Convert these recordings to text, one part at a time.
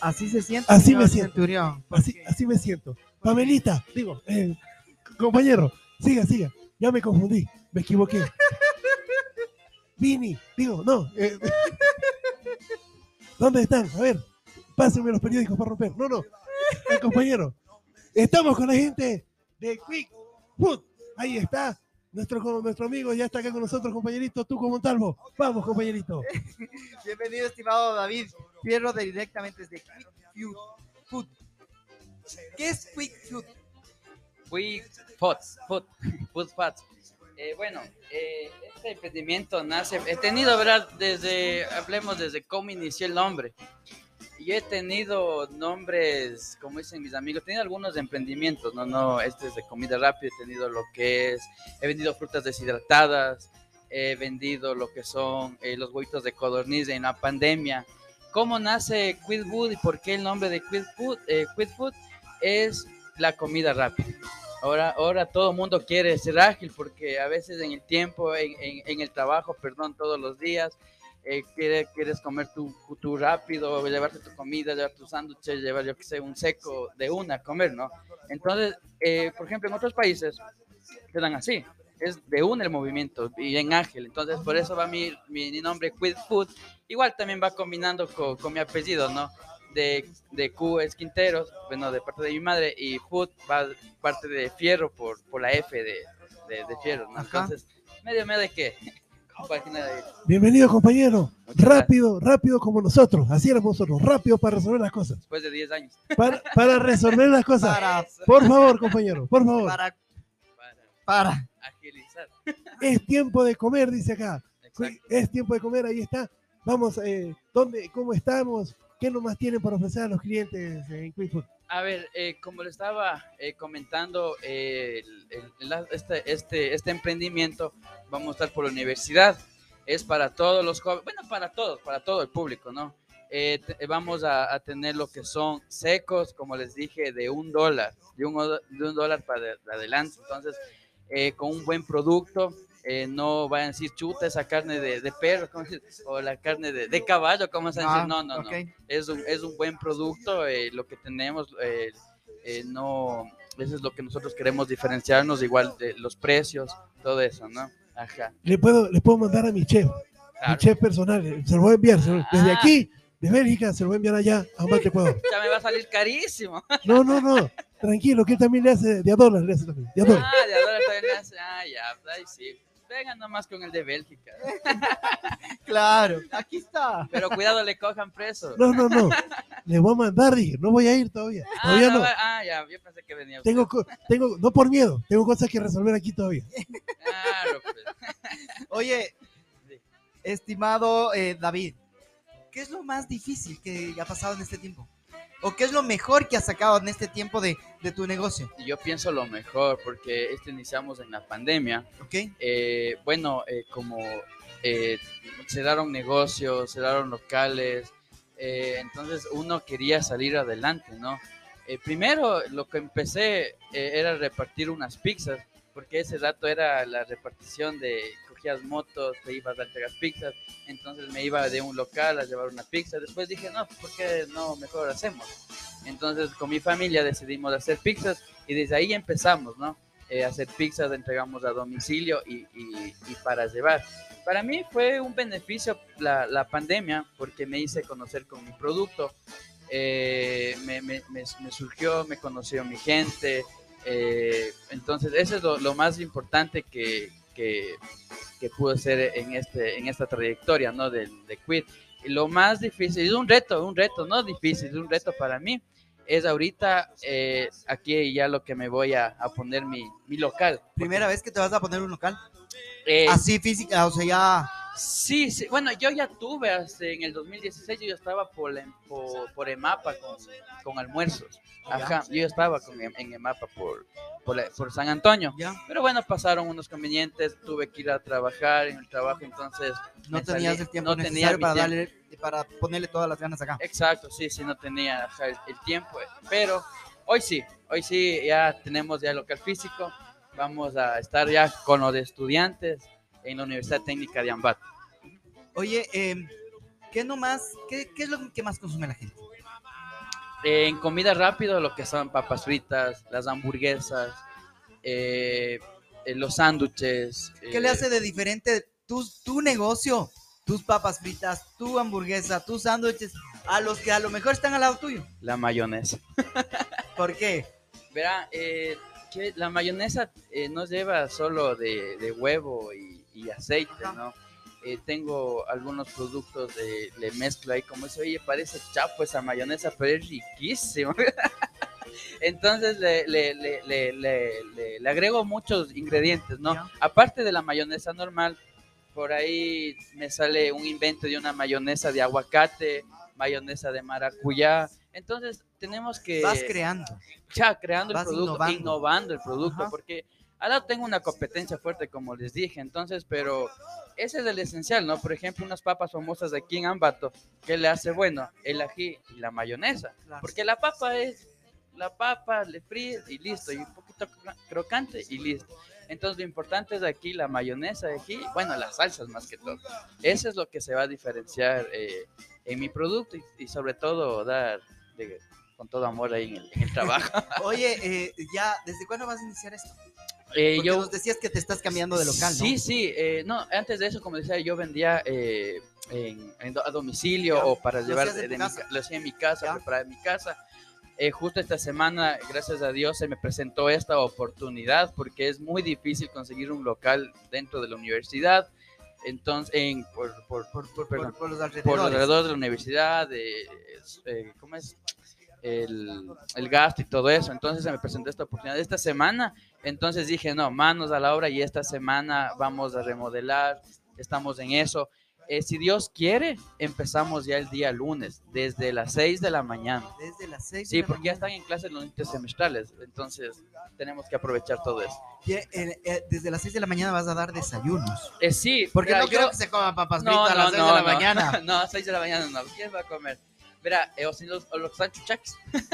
Así se siente. Así me siento. Centurión, Así, así me siento. Pamelita, digo, eh, compañero, siga, siga. Ya me confundí, me equivoqué. Vini, digo, no. eh, ¿Dónde están? A ver, pásenme los periódicos para romper. No, no, eh, compañero. Estamos con la gente de Quick Food. Ahí está. Nuestro, nuestro amigo ya está acá con nosotros, compañerito. Tú como Montalvo. Vamos, compañerito. Bienvenido, estimado David Fierro, de- directamente desde Quick Food. ¿Qué es Quick Food? Quick Food, Food, Food Fats. Eh, bueno, eh, este emprendimiento nace, he tenido, ¿verdad? Desde, hablemos desde cómo inició el nombre. Yo he tenido nombres, como dicen mis amigos, he tenido algunos emprendimientos, no, no, este es de comida rápida, he tenido lo que es, he vendido frutas deshidratadas, he vendido lo que son eh, los huevitos de codorniz en la pandemia. ¿Cómo nace Quick Food y por qué el nombre de Quick Food? Eh, Quick Food es la comida rápida. Ahora, ahora todo el mundo quiere ser ágil porque a veces en el tiempo, en, en- en el trabajo, perdón, todos los días, eh, quiere- quieres comer tu, tu rápido, llevarte tu comida, llevar tus sándwiches, llevar, yo que sé, un seco de una a comer, ¿no? Entonces, eh, por ejemplo, en otros países te dan así, es de una el movimiento y en ágil, entonces por eso va mi, mi nombre Quick Food, igual también va combinando con, con mi apellido, ¿no? De, de Q es Quinteros, bueno, de parte de mi madre, y Food va parte de Fierro por, por la F de, de, de Fierro, ¿no? Entonces, medio, medio de qué, página de... Bienvenido, compañero. Muchas Rápido, rápido como nosotros. Así éramos nosotros. Rápido para resolver las cosas. después de 10 años. Para, para resolver las cosas. Para, Por favor, compañero, por favor. para, Para para. agilizar. Es tiempo de comer, dice acá. Exacto. Es tiempo de comer, ahí está. Vamos, eh, ¿dónde, ¿cómo estamos? ¿Qué nomás tienen para ofrecer a los clientes en Quick Food? A ver, eh, como le estaba eh, comentando, eh, el- este, este, este emprendimiento vamos a estar por la universidad. Es para todos los jóvenes, bueno, para todos, para todo el público, ¿no? Eh, te- vamos a, tener lo que son secos, como les dije, de un dólar, de un, de un dólar para de- adelante. Entonces, con un buen producto, eh, no vayan a decir chuta esa carne de, de perro, o la carne de, de caballo, ¿cómo se dice? Ah, No, no, no ok. es un, es un buen producto, eh, lo que tenemos, eh, eh, no, eso es lo que nosotros queremos diferenciarnos, igual de los precios, todo eso, ¿no? Ajá. Le puedo, le puedo mandar a mi chef, mi Claro. chef personal. eh, Se lo voy a enviar. lo- desde Ah. aquí, de Bélgica, se lo voy a enviar allá a Mate, Ecuador. Ya me va a salir carísimo. No, no, no. Tranquilo, que él también le hace de a dólar, le hace también. De a dólar. Ah, de ahora también le hace- ah, ya, ahí sí. Vengan nomás con el de Bélgica. Claro, aquí está. Pero cuidado, le cojan preso. No, no, no. Le voy a mandar, dije. No voy a ir todavía. Ah, Todavía no. va- ah, ya, yo pensé que venía usted. Tengo, tengo, no por miedo, tengo cosas que resolver aquí todavía. Claro, pues. Oye, estimado eh, David, ¿qué es lo más difícil que ha pasado en este tiempo? ¿O qué es lo mejor que has sacado en este tiempo de, de tu negocio? Yo pienso lo mejor, porque este iniciamos en la pandemia. ¿Ok? eh, bueno, eh, como eh, cerraron negocios, cerraron locales, eh, entonces uno quería salir adelante, ¿no? Primero lo que empecé era repartir unas pizzas, porque ese rato era la repartición de cogías motos, te ibas a entregar pizzas, entonces me iba de un local a llevar una pizza, después dije, no, ¿por qué no mejor hacemos? Entonces con mi familia decidimos hacer pizzas y desde ahí empezamos, ¿no? eh, hacer pizzas, entregamos a domicilio y, y- y para llevar. Para mí fue un beneficio la, la pandemia porque me hice conocer con mi producto, eh, me, me- me- me surgió, me conoció mi gente, eh, entonces eso es lo, lo más importante que, que, que pude hacer en, este, en esta trayectoria ¿no? de, de Quit. Y lo más difícil, es un reto, un reto, no difícil, es un reto para mí, es ahorita eh, aquí ya lo que me voy a, a poner mi, mi local. ¿Primera vez que te vas a poner un local? Eh, Así física, o sea, ya... Sí, sí, bueno, yo ya tuve hace- en el 2016, yo ya estaba por, la- por, por EMAPA con, con almuerzos. Ajá, yo ya estaba con, em- en EMAPA por, por, la- por San Antonio. ya Pero bueno, pasaron unos convenientes, tuve que ir a trabajar en el trabajo, entonces... no tenías salí- el tiempo no necesario para, darle, para ponerle todas las ganas acá. Exacto, sí, sí, no tenía ajá, el, el tiempo, eh, pero hoy sí, hoy sí, ya tenemos ya el local físico, vamos a estar ya con los estudiantes en la Universidad Técnica de Ambato. Oye, eh, ¿qué, qué, ¿qué es lo que más consume la gente? En comida rápida, lo que son papas fritas, las hamburguesas, eh, los sándwiches. ¿Qué le eh, hace de diferente tu, tu negocio, tus papas fritas, tu hamburguesa, tus sándwiches, a los que a lo mejor están al lado tuyo? La mayonesa. ¿Por qué? Verá, eh, que la mayonesa eh, no lleva solo de, de huevo y, y aceite, Ajá. ¿no? Eh, tengo algunos productos de le mezclo ahí como eso, oye, parece chapo esa mayonesa, pero es riquísimo. Entonces le, le, le, le, agrego muchos ingredientes, ¿no? Ya. Aparte de la mayonesa normal, por ahí me sale un invento de una mayonesa de aguacate, mayonesa de maracuyá. Entonces tenemos que Vas creando. ya creando el producto, innovando. innovando, el producto, Ajá. porque ahora tengo una competencia fuerte, como les dije, entonces, pero ese es el esencial, ¿no? Por ejemplo, unas papas famosas de aquí en Ambato, ¿qué le hace bueno? El ají y la mayonesa, porque la papa es, la papa le fríes y listo, y un poquito cro- crocante y listo. Entonces, lo importante es aquí la mayonesa de aquí, bueno, las salsas más que todo. Eso es lo que se va a diferenciar eh, en mi producto y, y sobre todo dar de- con todo amor ahí en el- en el trabajo. Oye, eh, ya, ¿desde cuándo vas a iniciar esto? Eh, Porque yo, nos decías que te estás cambiando de local, ¿no? Sí, sí, eh, no, antes de eso, como decía, yo vendía eh, en, en a domicilio Ya. o para llevar de mi lo hacía en mi casa, preparaba en mi casa. Eh, justo esta semana, gracias a Dios, se me presentó esta oportunidad porque es muy difícil conseguir un local dentro de la universidad. Entonces, en, por, por, Por, por, perdón, los alrededores. alrededor de la universidad, de, eh, ¿cómo es? El, el gasto y todo eso. Entonces se me presentó esta oportunidad esta semana. Entonces dije, no, manos a la obra y esta semana vamos a remodelar, estamos en eso. Eh, si Dios quiere, empezamos ya el día lunes, desde las 6 de la mañana. Desde las seis. Sí, de la porque ya están en clases los intersemestrales, entonces tenemos que aprovechar todo eso. Eh, eh, desde las 6 de la mañana vas a dar desayunos. Eh, sí, Porque mira, no yo- creo que se coman papas fritas No, a las no, 6 no, de la no. mañana. No, 6 de la mañana no. ¿Quién va a comer? Verá, eh, o si los, o los sanchuchaques.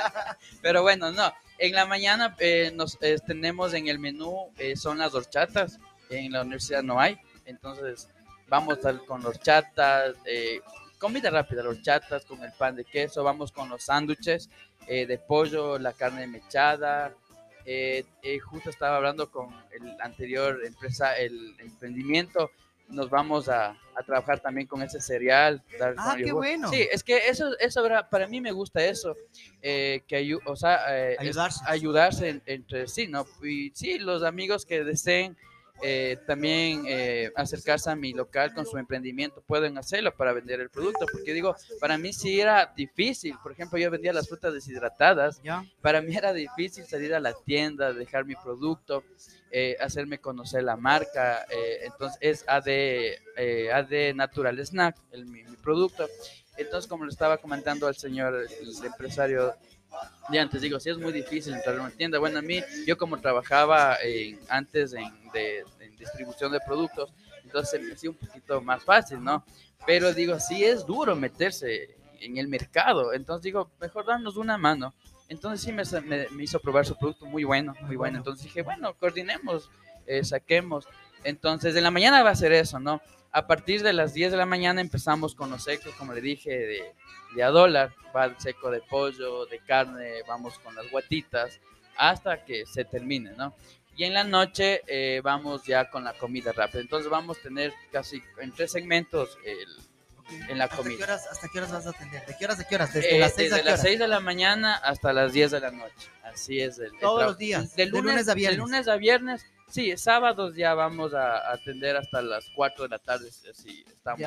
Pero bueno, no. En la mañana eh, nos eh, tenemos en el menú, eh, son las horchatas. En la universidad no hay. Entonces vamos con horchatas, eh, comida rápida, horchatas con el pan de queso. Vamos con los sándwiches de pollo, la carne mechada. Justo estaba hablando con el anterior empresa, el emprendimiento. Nos vamos a, a trabajar también con ese cereal. dar Ah, qué yogur. bueno. Sí, es que eso, eso para mí me gusta eso, eh, que ayu- o sea, eh, Ayudarse. ayudarse en- entre sí, ¿no? Y sí, los amigos que deseen eh, también eh, acercarse a mi local con su emprendimiento pueden hacerlo para vender el producto, porque digo, para mí sí era difícil, por ejemplo, yo vendía las frutas deshidratadas, ¿Ya? para mí era difícil salir a la tienda, dejar mi producto, eh, hacerme conocer la marca. entonces es AD, AD Natural Snack, el, mi, mi producto. Entonces, como le estaba comentando al señor, el empresario de antes, digo, sí es muy difícil entrar a una tienda. Bueno, a mí, yo como trabajaba en- antes en, de, en distribución de productos, entonces me hacía un poquito más fácil, ¿no? Pero digo, sí es duro meterse en el mercado. Entonces digo, mejor darnos una mano. Entonces sí me, me- me hizo probar su producto muy bueno, muy bueno. Entonces dije, bueno, coordinemos, eh, saquemos. Entonces en la mañana va a ser eso, ¿no? A partir de las 10 de la mañana empezamos con los secos, como le dije, de, de a dólar. Va el seco de pollo, de carne, vamos con las guatitas, hasta que se termine, ¿no? Y en la noche eh, vamos ya con la comida rápida. Entonces vamos a tener casi en tres segmentos el, en la ¿Hasta qué, comida. horas, ¿Hasta qué horas vas a atender? ¿De qué horas a qué horas? Desde Eh, las 6 desde a qué las horas. 6 de la mañana hasta las 10 de la noche. Así es. El, el Todos tra- los días, De de lunes, lunes a viernes. De lunes a viernes. Sí, sábados ya vamos a atender hasta las 4 de la tarde. Si estamos.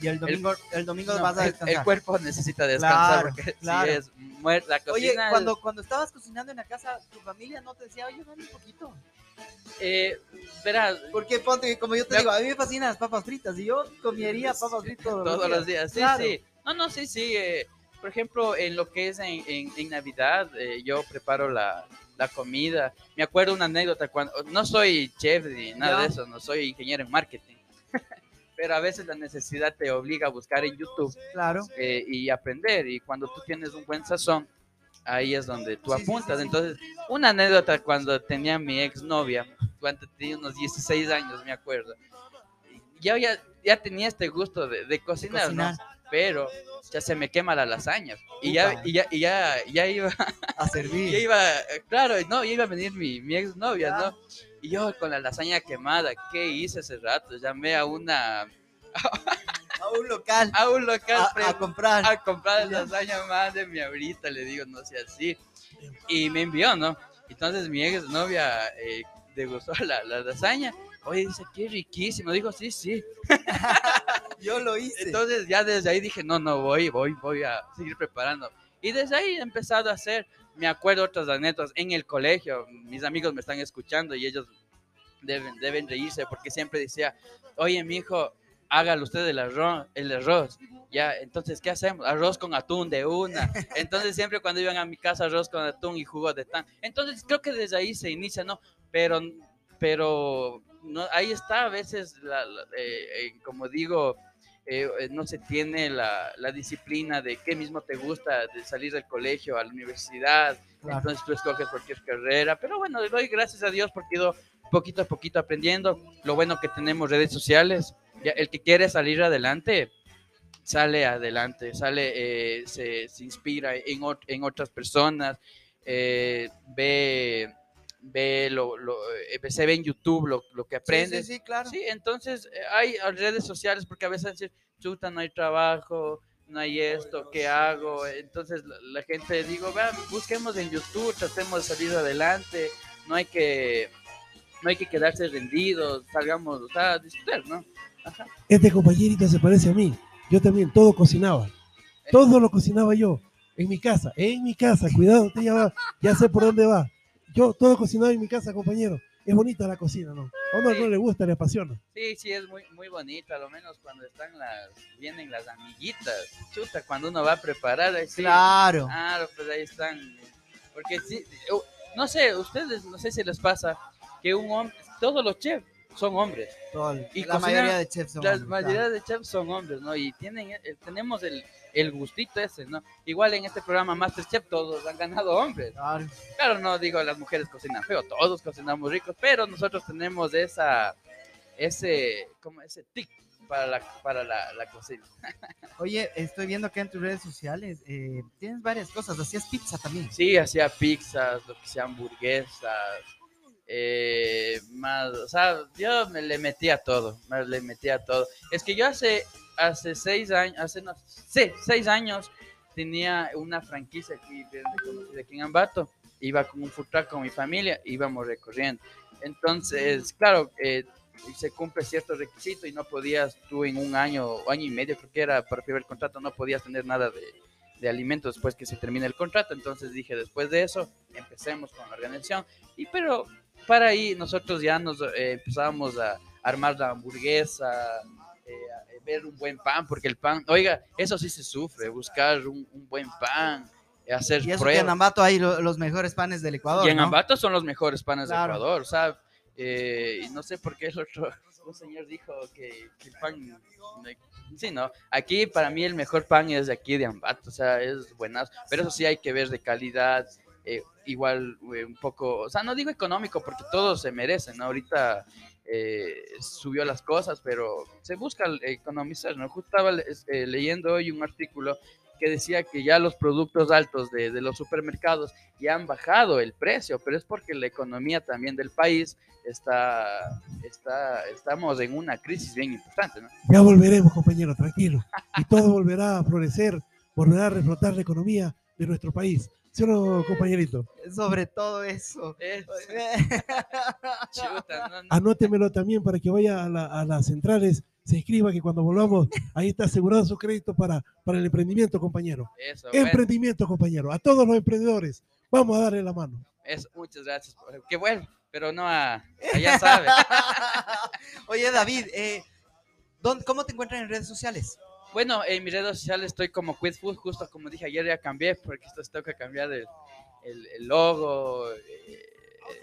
Y el domingo, el, domingo no, vas a el- descansar. el cuerpo necesita descansar Claro, porque claro. si es muer- la cocina. Oye, cuando, cuando estabas cocinando en la casa, tu familia no te decía, oye, dame un poquito. eh, verás, Porque ponte, como yo te Me- digo, a mí me fascinan las papas fritas y yo comería papas fritas todos, todos los días. Sí, Claro. sí. No, no, sí, sí. eh, por ejemplo, en lo que es en, en- en Navidad, eh, yo preparo la, la comida. Me acuerdo una anécdota cuando no soy chef ni nada de eso, no soy ingeniero en marketing. Pero a veces la necesidad te obliga a buscar en YouTube Claro. eh, y aprender. Y cuando tú tienes un buen sazón, ahí es donde tú apuntas. Entonces, una anécdota cuando tenía mi exnovia, cuando tenía unos 16 años, me acuerdo. Yo ya, ya tenía este gusto de, de cocinar, ¿no? cocinar. Pero ya se me quema la lasaña. Y ya, y ya, y ya, ya iba, A servir. ya iba, claro, no, ya iba a venir mi, mi ex novia, Ya. ¿no? Y yo con la lasaña quemada, ¿qué hice ese rato? Llamé a una, A un local. a un local A, comprar. a comprar lasaña más de mi le digo, no sé así. Y me envió, ¿no? Entonces mi ex novia eh, degustó la, la lasaña. Oye, dice, qué riquísimo. Dijo, sí, sí. Yo lo hice. Entonces ya desde ahí dije, no, no, voy, voy, voy a seguir preparando. Y desde ahí he empezado a hacer, me acuerdo otras anécdotas en el colegio, mis amigos me están escuchando y ellos deben, deben reírse porque siempre decía, oye, mi hijo, hágalo usted el arroz, el arroz. Ya, entonces, ¿qué hacemos? Arroz con atún de una. Entonces, siempre cuando iban a mi casa, arroz con atún y jugo de tan. Entonces, creo que desde ahí se inicia, ¿no? Pero, pero no, ahí está a veces, la, la- eh, eh, como digo, eh, eh, no se tiene la, la disciplina de qué mismo te gusta, de salir del colegio a la universidad, Claro. entonces tú escoges cualquier carrera, pero bueno, le doy gracias a Dios porque he ido poquito a poquito aprendiendo, lo bueno que tenemos redes sociales, ya, el que quiere salir adelante, sale adelante, sale, eh, se, se inspira en, en otras personas, eh, ve, ve lo, lo, eh, se ve en YouTube lo, lo que Sí, aprende. Sí, sí, claro. Sí, entonces eh, hay redes sociales porque a veces dicen, chuta, no hay trabajo, no hay esto, ¿qué hago? Entonces la, la gente digo, vean, busquemos en YouTube, tratemos de salir adelante, no hay que, no hay que quedarse rendidos, salgamos, o sea, disfrutar, ¿no? Ajá. Este compañerito se parece a mí. Yo también todo cocinaba. Todo lo cocinaba yo. En mi casa, en mi casa. Cuidado, usted ya, va, ya sé por dónde va. Yo todo cocinaba en mi casa, compañero. Es bonita la cocina, ¿no? A uno Sí. no le gusta, le apasiona. Sí, sí, es muy, muy bonito, a lo menos cuando están las, vienen las amiguitas, chuta, cuando uno va a preparar, ahí sí, Claro. Claro, pues ahí están. Porque sí, uh, no sé, ustedes, no sé si les pasa que un hombre, todos los chefs son hombres. El- y la cocina- mayoría de chefs son La hombres, mayoría claro. de chefs son hombres, ¿no? Y tienen, eh, tenemos el, el gustito ese, ¿no? Igual en este programa Masterchef todos han ganado hombres. Claro. Claro, no digo las mujeres cocinan feo, todos cocinamos ricos, pero nosotros tenemos esa, ese, como ese tic para la, para la, la cocina. Oye, estoy viendo que en tus redes sociales eh, tienes varias cosas. Hacías pizza también. Sí, hacía pizzas, lo que sea hamburguesas, eh, más, o sea, yo me le metía todo, me le metía todo. Es que yo hace, hace seis años, hace no, sí, seis años tenía una franquicia aquí, reconocida aquí en Ambato, iba con un food con mi familia, íbamos recorriendo. Entonces, claro, eh, se cumple cierto requisito y no podías tú en un año o año y medio, creo que era para el primer contrato, no podías tener nada de, de alimentos después que se termine el contrato. Entonces dije, después de eso, empecemos con la organización. Y pero para ahí nosotros ya nos eh, empezábamos a armar la hamburguesa, eh, ver un buen pan, porque el pan, oiga, eso sí se sufre, buscar un, un buen pan, hacer Y eso que pruebas. en Ambato hay lo- los mejores panes del Ecuador. Y en ¿no? Ambato son los mejores panes Claro. de Ecuador, o sea, eh, y no sé por qué el otro, un señor dijo que, que el pan, sí, no, aquí para mí el mejor pan es de aquí de Ambato, o sea, es buenazo, pero eso sí hay que ver de calidad, eh, igual eh, un poco, o sea, no digo económico porque todos se merecen, ¿no? ahorita eh, subió las cosas, pero se busca economizar, ¿no? Justo estaba eh, leyendo hoy un artículo que decía que ya los productos altos de, de los supermercados ya han bajado el precio, pero es porque la economía también del país está, está, estamos en una crisis bien importante, ¿no? Ya volveremos, compañero, tranquilo. Y todo volverá a florecer, volverá a reflotar la economía de nuestro país. ¿Sí o no, compañerito? Sobre todo eso. Es- chuta, no, no. Anótemelo también para que vaya a, la- a las centrales, se inscriba que cuando volvamos, ahí está asegurado su crédito para, para el emprendimiento, compañero. Eso, bueno, Emprendimiento, compañero. A todos los emprendedores, vamos a darle la mano. eso, muchas gracias. Que bueno, pero no a, a ya sabe. Oye, David, eh, ¿dónde- ¿cómo te encuentran en redes sociales? Bueno, en mis redes sociales estoy como Quid Food, justo como dije ayer ya cambié, porque esto tengo que cambiar el, el- el logo. eh,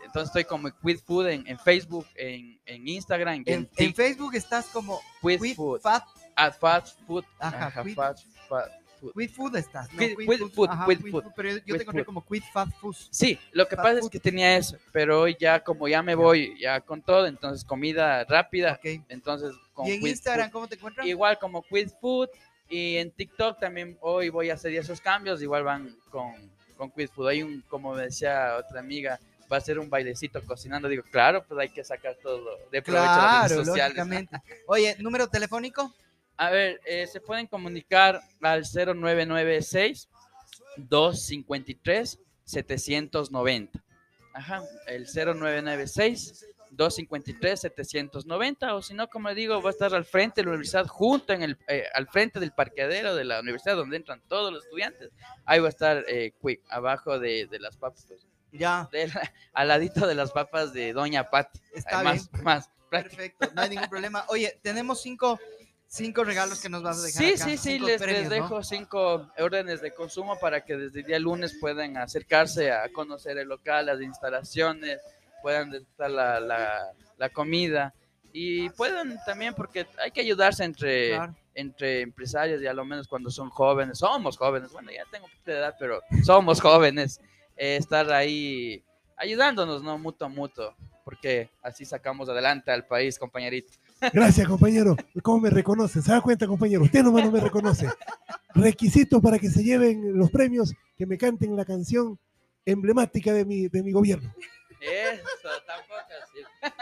entonces estoy como Quid Food en, en Facebook, en, en Instagram, en, En, Facebook estás como Quid Quid Food, Fat, at Food, Ajá, ajá, Food. Quid Food estás. ¿no? Food, ajá, Food, Food, Pero yo, te encontré como Quid Fat Food. Sí, lo que Fast pasa es que tenía eso, pero hoy ya como ya me voy ya con todo, entonces comida rápida, entonces con ¿Y en Instagram cómo te encuentran? igual como Quid Food, Y en TikTok también hoy voy a hacer esos cambios, igual van con, con Quiz Food. Hay un, como decía otra amiga, va a ser un bailecito cocinando. Digo, claro, pues hay que sacar todo de provecho a las Claro, redes sociales. lógicamente. Oye, número telefónico. A ver, eh, se pueden comunicar al 0996 253 790. Ajá, el 0996 253 790 o si no, como digo, va a estar al frente de la universidad, junto en el, eh, al frente del parqueadero de la universidad donde entran todos los estudiantes. Ahí va a estar eh, Quick, abajo de, de las papas, pues, Ya, la- al ladito de las papas de Doña Patti. Está más, más práctico. perfecto, no hay ningún problema. Oye, tenemos cinco, cinco regalos que nos vas a dejar. Sí, acá, sí, sí, les, premios, les ¿no? dejo cinco órdenes de consumo para que desde el día lunes puedan acercarse a conocer el local, las instalaciones, puedan disfrutar la, la, la comida y puedan también, porque hay que ayudarse entre, Claro. entre empresarios y a lo menos cuando son jóvenes, somos jóvenes, bueno, ya tengo poquita edad, pero somos jóvenes, eh, estar ahí ayudándonos, ¿no? Mutuo mutuo, porque así sacamos adelante al país, compañerito. Gracias, compañero. ¿Cómo me reconoce? ¿Se da cuenta, compañero? Usted nomás no me reconoce. Requisitos para que se lleven los premios, que me canten la canción emblemática de mi, de mi gobierno. Eso, tampoco así.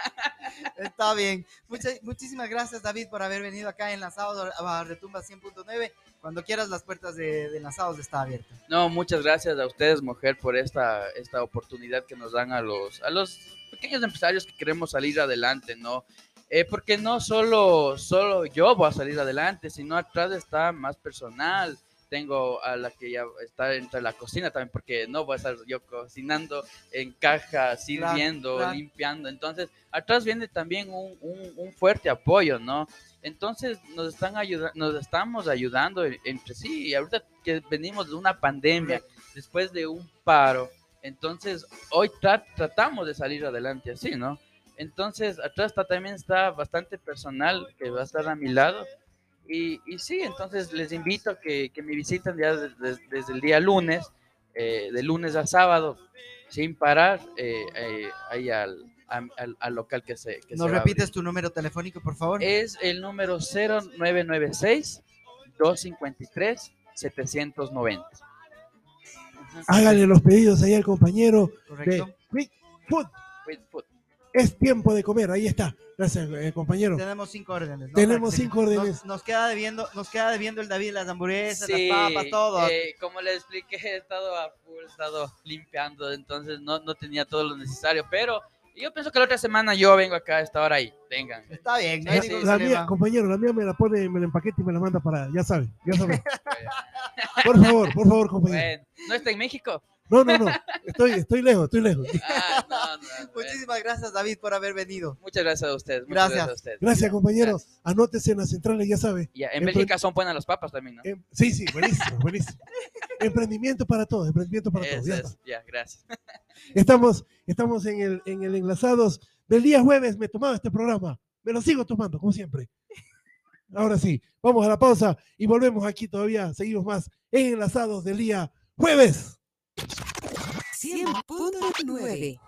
Está bien. Muchas, muchísimas gracias, David, por haber venido acá en Lanzados a Retumba 100.9. Cuando quieras, las puertas de, de Lanzados están abiertas. No, muchas gracias a ustedes, mujer, por esta, esta oportunidad que nos dan a los, a los pequeños empresarios que queremos salir adelante, ¿no? Eh, porque no solo, solo yo voy a salir adelante, sino atrás está más personal. Tengo a la que ya está entre la cocina también, porque no voy a estar yo cocinando en caja, sirviendo, claro. limpiando. Entonces, atrás viene también un, un- un fuerte apoyo, ¿no? Entonces, nos están ayudando, nos estamos ayudando en- entre sí. Y ahorita que venimos de una pandemia, después de un paro, entonces hoy tra- tratamos de salir adelante así, ¿no? Entonces, atrás está, también está bastante personal que va a estar a mi lado. Y, y sí, entonces les invito a que, que me visiten ya des- des- desde el día lunes, eh, de lunes a sábado, sin parar, eh, eh, ahí al, al, al local que se, que se ¿Nos a repites tu número telefónico, por favor? Es el número 0996 253 790. Hágale los pedidos ahí al compañero de Correcto. Quick Food. Quick Food. Es tiempo de comer. Ahí está. Gracias, eh, compañero. Tenemos cinco órdenes. ¿no? Tenemos cinco órdenes. Nos, nos queda debiendo, nos queda debiendo el David las hamburguesas, Sí, las papas, todo. eh, como le expliqué, he estado a full, he estado limpiando, entonces no, no tenía todo lo necesario, pero yo pienso que la otra semana yo vengo acá a esta hora ahí, vengan. Está bien, no Sí, La problema. mía, compañero, la mía me la pone, me la empaqueta y me la manda para, ya sabe, ya sabe. Por favor, por favor, compañero. Bueno, ¿no está en México? No, no, no. Estoy, estoy lejos, estoy lejos. Ah, no, no, bueno. Muchísimas gracias, David, por haber venido. Muchas gracias a ustedes. Muchas Gracias. gracias. a ustedes. Gracias, compañero. Gracias. Anótese en las centrales, ya sabe. Ya, en Empre- Bélgica son buenas las papas también, ¿no? Em- sí, sí, buenísimo, buenísimo. Emprendimiento para todos, emprendimiento para todos. Ya, es, ya, gracias. Estamos, estamos en el, en el enlazados del día jueves. Me tomaba este programa. Me lo sigo tomando, como siempre. Ahora sí, vamos a la pausa y volvemos aquí todavía. Seguimos más en enlazados del día jueves. 100.9